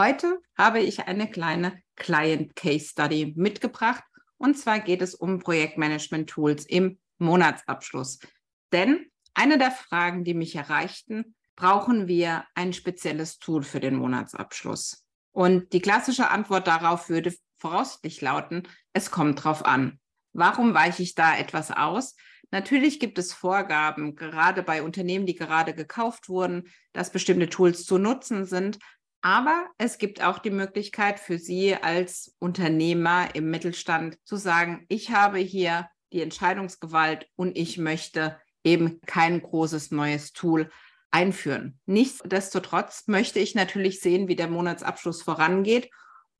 Heute habe ich eine kleine Client Case Study mitgebracht. Und zwar geht es um Projektmanagement-Tools im Monatsabschluss. Denn eine der Fragen, die mich erreichten, brauchen wir ein spezielles Tool für den Monatsabschluss? Und die klassische Antwort darauf würde voraussichtlich lauten, es kommt drauf an. Warum weiche ich da etwas aus? Natürlich gibt es Vorgaben, gerade bei Unternehmen, die gerade gekauft wurden, dass bestimmte Tools zu nutzen sind. Aber es gibt auch die Möglichkeit für Sie als Unternehmer im Mittelstand zu sagen, ich habe hier die Entscheidungsgewalt und ich möchte eben kein großes neues Tool einführen. Nichtsdestotrotz möchte ich natürlich sehen, wie der Monatsabschluss vorangeht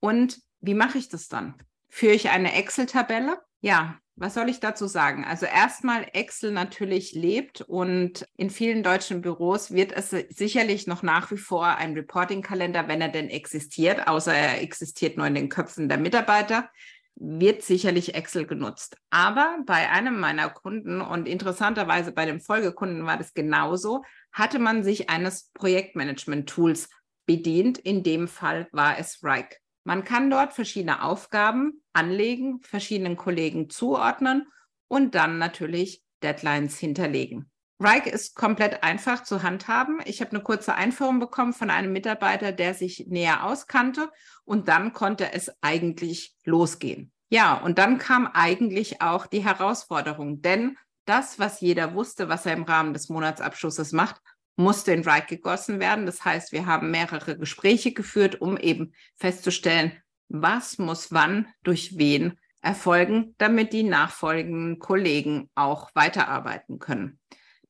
und wie mache ich das dann? Führe ich eine Excel-Tabelle? Ja, was soll ich dazu sagen? Also erstmal Excel natürlich lebt und in vielen deutschen Büros wird es sicherlich noch nach wie vor ein Reporting-Kalender, wenn er denn existiert, außer er existiert nur in den Köpfen der Mitarbeiter, wird sicherlich Excel genutzt. Aber bei einem meiner Kunden und interessanterweise bei dem Folgekunden war das genauso, hatte man sich eines Projektmanagement-Tools bedient. In dem Fall war es Rike. Man kann dort verschiedene Aufgaben anlegen, verschiedenen Kollegen zuordnen und dann natürlich Deadlines hinterlegen. Rike ist komplett einfach zu handhaben. Ich habe eine kurze Einführung bekommen von einem Mitarbeiter, der sich näher auskannte und dann konnte es eigentlich losgehen. Ja, und dann kam eigentlich auch die Herausforderung, denn das, was jeder wusste, was er im Rahmen des Monatsabschlusses macht, musste in Write gegossen werden. Das heißt, wir haben mehrere Gespräche geführt, um eben festzustellen, was muss wann durch wen erfolgen, damit die nachfolgenden Kollegen auch weiterarbeiten können.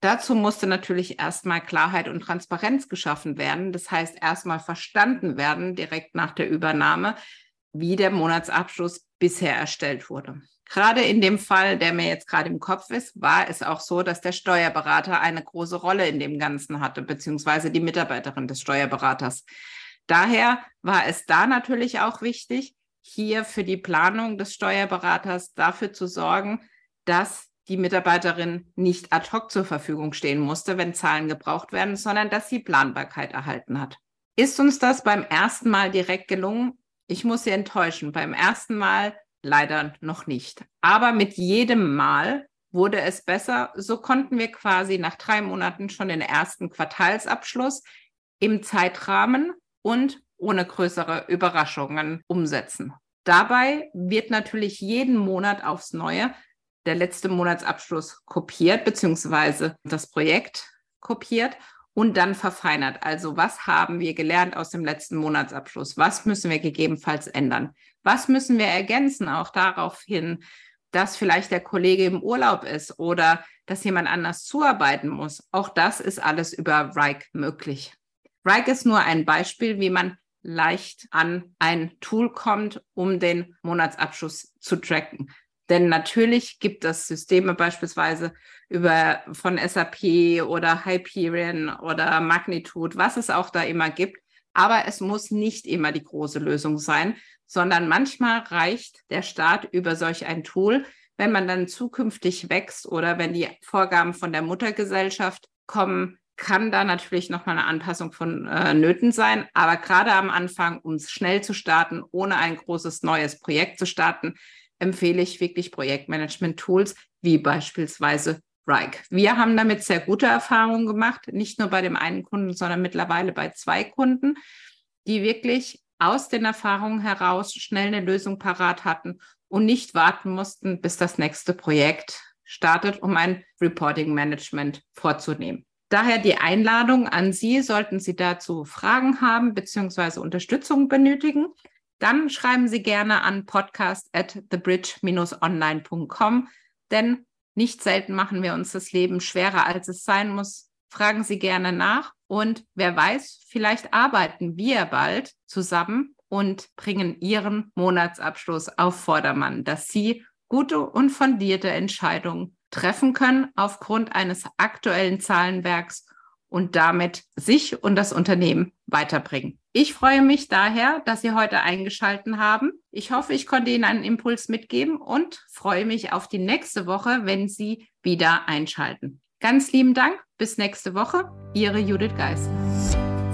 Dazu musste natürlich erstmal Klarheit und Transparenz geschaffen werden. Das heißt, erstmal verstanden werden, direkt nach der Übernahme, wie der Monatsabschluss bisher erstellt wurde. Gerade in dem Fall, der mir jetzt gerade im Kopf ist, war es auch so, dass der Steuerberater eine große Rolle in dem Ganzen hatte, beziehungsweise die Mitarbeiterin des Steuerberaters. Daher war es da natürlich auch wichtig, hier für die Planung des Steuerberaters dafür zu sorgen, dass die Mitarbeiterin nicht ad hoc zur Verfügung stehen musste, wenn Zahlen gebraucht werden, sondern dass sie Planbarkeit erhalten hat. Ist uns das beim ersten Mal direkt gelungen? Ich muss Sie enttäuschen. Beim ersten Mal leider noch nicht. Aber mit jedem Mal wurde es besser. So konnten wir quasi nach drei Monaten schon den ersten Quartalsabschluss im Zeitrahmen und ohne größere Überraschungen umsetzen. Dabei wird natürlich jeden Monat aufs Neue der letzte Monatsabschluss kopiert, beziehungsweise das Projekt kopiert und dann verfeinert. Also was haben wir gelernt aus dem letzten Monatsabschluss? Was müssen wir gegebenenfalls ändern? Was müssen wir ergänzen? Auch darauf hin, dass vielleicht der Kollege im Urlaub ist oder dass jemand anders zuarbeiten muss. Auch das ist alles über Rike möglich. Rike ist nur ein Beispiel, wie man leicht an ein Tool kommt, um den Monatsabschluss zu tracken. Denn natürlich gibt es Systeme beispielsweise über von SAP oder Hyperion oder Magnitude, was es auch da immer gibt. Aber es muss nicht immer die große Lösung sein, sondern manchmal reicht der Start über solch ein Tool, wenn man dann zukünftig wächst oder wenn die Vorgaben von der Muttergesellschaft kommen, kann da natürlich nochmal eine Anpassung von äh, Nöten sein. Aber gerade am Anfang, um es schnell zu starten, ohne ein großes neues Projekt zu starten, empfehle ich wirklich Projektmanagement-Tools wie beispielsweise Rike. Wir haben damit sehr gute Erfahrungen gemacht, nicht nur bei dem einen Kunden, sondern mittlerweile bei zwei Kunden, die wirklich aus den Erfahrungen heraus schnell eine Lösung parat hatten und nicht warten mussten, bis das nächste Projekt startet, um ein Reporting Management vorzunehmen. Daher die Einladung an Sie, sollten Sie dazu Fragen haben bzw. Unterstützung benötigen, dann schreiben Sie gerne an podcast at thebridge-online.com, denn nicht selten machen wir uns das Leben schwerer, als es sein muss. Fragen Sie gerne nach Und wer weiß, vielleicht arbeiten wir bald zusammen und bringen Ihren Monatsabschluss auf Vordermann, dass Sie gute und fundierte Entscheidungen treffen können aufgrund eines aktuellen Zahlenwerks und damit sich und das Unternehmen weiterbringen. Ich freue mich daher, dass Sie heute eingeschalten haben. Ich hoffe, ich konnte Ihnen einen Impuls mitgeben und freue mich auf die nächste Woche, wenn Sie wieder einschalten. Ganz lieben Dank. Bis nächste Woche. Ihre Judith Geis.